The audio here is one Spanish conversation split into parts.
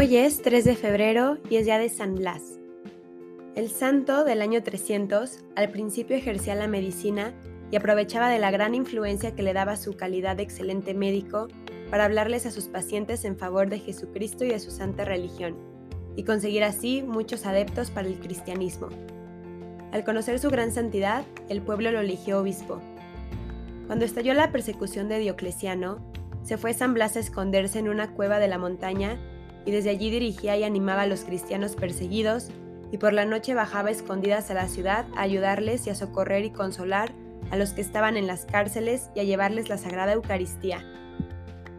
Hoy es 3 de febrero y es día de San Blas. El santo del año 300 al principio ejercía la medicina y aprovechaba de la gran influencia que le daba su calidad de excelente médico para hablarles a sus pacientes en favor de Jesucristo y de su santa religión, y conseguir así muchos adeptos para el cristianismo. Al conocer su gran santidad, el pueblo lo eligió obispo. Cuando estalló la persecución de Diocleciano, se fue San Blas a esconderse en una cueva de la montaña y desde allí dirigía y animaba a los cristianos perseguidos y por la noche bajaba escondidas a la ciudad a ayudarles y a socorrer y consolar a los que estaban en las cárceles y a llevarles la Sagrada Eucaristía.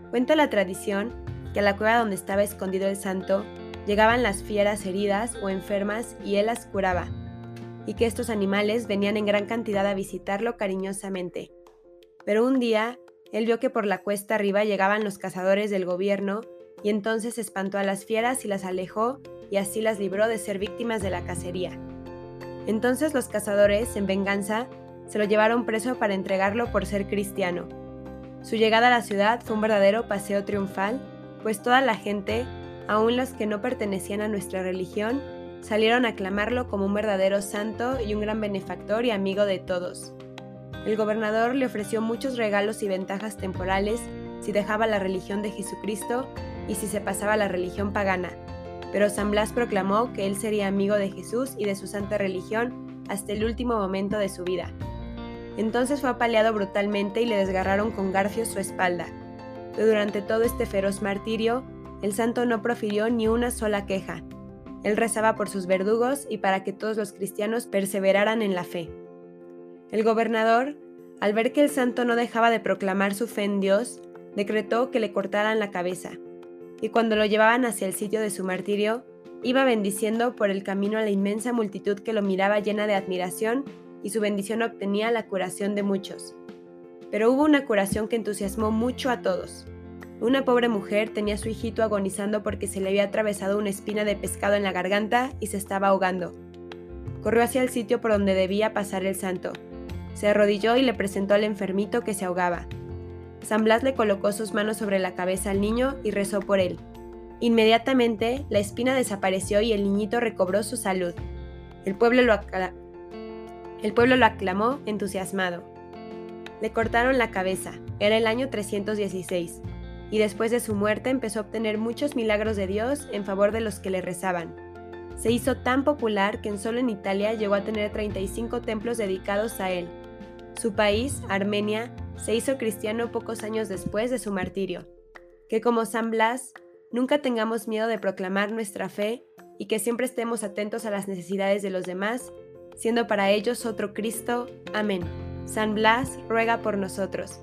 Cuenta la tradición que a la cueva donde estaba escondido el santo llegaban las fieras heridas o enfermas y él las curaba, y que estos animales venían en gran cantidad a visitarlo cariñosamente. Pero un día, él vio que por la cuesta arriba llegaban los cazadores del gobierno y entonces espantó a las fieras y las alejó y así las libró de ser víctimas de la cacería. Entonces los cazadores, en venganza, se lo llevaron preso para entregarlo por ser cristiano. Su llegada a la ciudad fue un verdadero paseo triunfal, pues toda la gente, aun los que no pertenecían a nuestra religión, salieron a aclamarlo como un verdadero santo y un gran benefactor y amigo de todos. El gobernador le ofreció muchos regalos y ventajas temporales si dejaba la religión de Jesucristo y si se pasaba a la religión pagana, pero San Blas proclamó que él sería amigo de Jesús y de su santa religión hasta el último momento de su vida. Entonces fue apaleado brutalmente y le desgarraron con garfios su espalda. Pero durante todo este feroz martirio, el santo no profirió ni una sola queja. Él rezaba por sus verdugos y para que todos los cristianos perseveraran en la fe. El gobernador, al ver que el santo no dejaba de proclamar su fe en Dios, decretó que le cortaran la cabeza y cuando lo llevaban hacia el sitio de su martirio, iba bendiciendo por el camino a la inmensa multitud que lo miraba llena de admiración y su bendición obtenía la curación de muchos. Pero hubo una curación que entusiasmó mucho a todos. Una pobre mujer tenía a su hijito agonizando porque se le había atravesado una espina de pescado en la garganta y se estaba ahogando. Corrió hacia el sitio por donde debía pasar el santo. Se arrodilló y le presentó al enfermito que se ahogaba. San Blas le colocó sus manos sobre la cabeza al niño y rezó por él. Inmediatamente la espina desapareció y el niñito recobró su salud. El pueblo lo, el pueblo lo aclamó entusiasmado. Le cortaron la cabeza, era el año 316, y después de su muerte empezó a obtener muchos milagros de Dios en favor de los que le rezaban. Se hizo tan popular que en solo en Italia llegó a tener 35 templos dedicados a él. Su país, Armenia, se hizo cristiano pocos años después de su martirio. Que como San Blas, nunca tengamos miedo de proclamar nuestra fe y que siempre estemos atentos a las necesidades de los demás, siendo para ellos otro Cristo. Amén. San Blas ruega por nosotros.